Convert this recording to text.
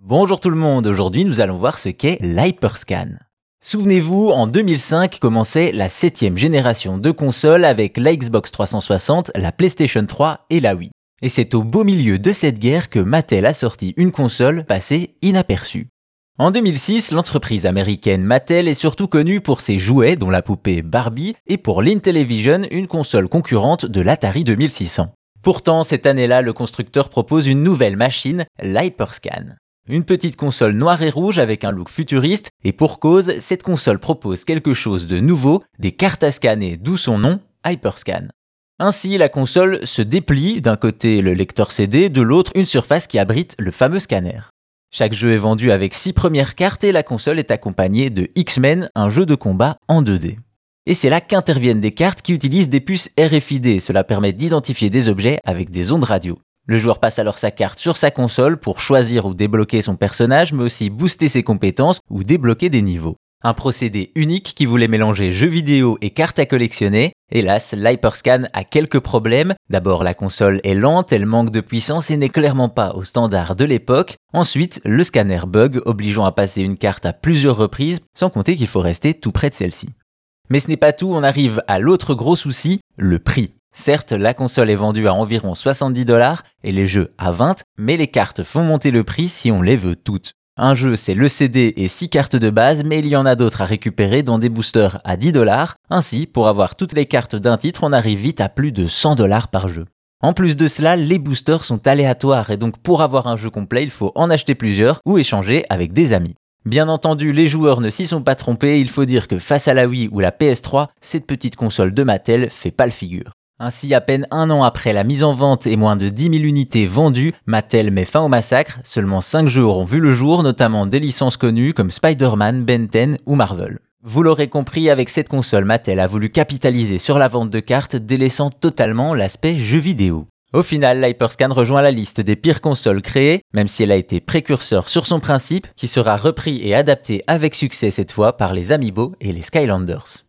Bonjour tout le monde, aujourd'hui nous allons voir ce qu'est l'Hyperscan. Souvenez-vous, en 2005 commençait la septième génération de consoles avec la Xbox 360, la PlayStation 3 et la Wii. Et c'est au beau milieu de cette guerre que Mattel a sorti une console passée inaperçue. En 2006, l'entreprise américaine Mattel est surtout connue pour ses jouets dont la poupée Barbie et pour l'Intellivision, une console concurrente de l'Atari 2600. Pourtant, cette année-là, le constructeur propose une nouvelle machine, l'Hyperscan. Une petite console noire et rouge avec un look futuriste, et pour cause, cette console propose quelque chose de nouveau, des cartes à scanner, d'où son nom, Hyperscan. Ainsi, la console se déplie, d'un côté le lecteur CD, de l'autre une surface qui abrite le fameux scanner. Chaque jeu est vendu avec 6 premières cartes et la console est accompagnée de X-Men, un jeu de combat en 2D. Et c'est là qu'interviennent des cartes qui utilisent des puces RFID, cela permet d'identifier des objets avec des ondes radio. Le joueur passe alors sa carte sur sa console pour choisir ou débloquer son personnage, mais aussi booster ses compétences ou débloquer des niveaux. Un procédé unique qui voulait mélanger jeux vidéo et cartes à collectionner. Hélas, l'Hyperscan a quelques problèmes. D'abord, la console est lente, elle manque de puissance et n'est clairement pas au standard de l'époque. Ensuite, le scanner bug, obligeant à passer une carte à plusieurs reprises, sans compter qu'il faut rester tout près de celle-ci. Mais ce n'est pas tout, on arrive à l'autre gros souci, le prix. Certes, la console est vendue à environ 70 dollars et les jeux à 20, mais les cartes font monter le prix si on les veut toutes. Un jeu, c'est le CD et 6 cartes de base, mais il y en a d'autres à récupérer dans des boosters à 10 dollars. Ainsi, pour avoir toutes les cartes d'un titre, on arrive vite à plus de 100 dollars par jeu. En plus de cela, les boosters sont aléatoires et donc pour avoir un jeu complet, il faut en acheter plusieurs ou échanger avec des amis. Bien entendu, les joueurs ne s'y sont pas trompés, il faut dire que face à la Wii ou la PS3, cette petite console de Mattel fait pas le figure. Ainsi, à peine un an après la mise en vente et moins de 10 000 unités vendues, Mattel met fin au massacre. Seulement 5 jeux auront vu le jour, notamment des licences connues comme Spider-Man, Ben 10 ou Marvel. Vous l'aurez compris, avec cette console, Mattel a voulu capitaliser sur la vente de cartes, délaissant totalement l'aspect jeu vidéo. Au final, l'Hyperscan rejoint la liste des pires consoles créées, même si elle a été précurseur sur son principe, qui sera repris et adapté avec succès cette fois par les Amiibo et les Skylanders.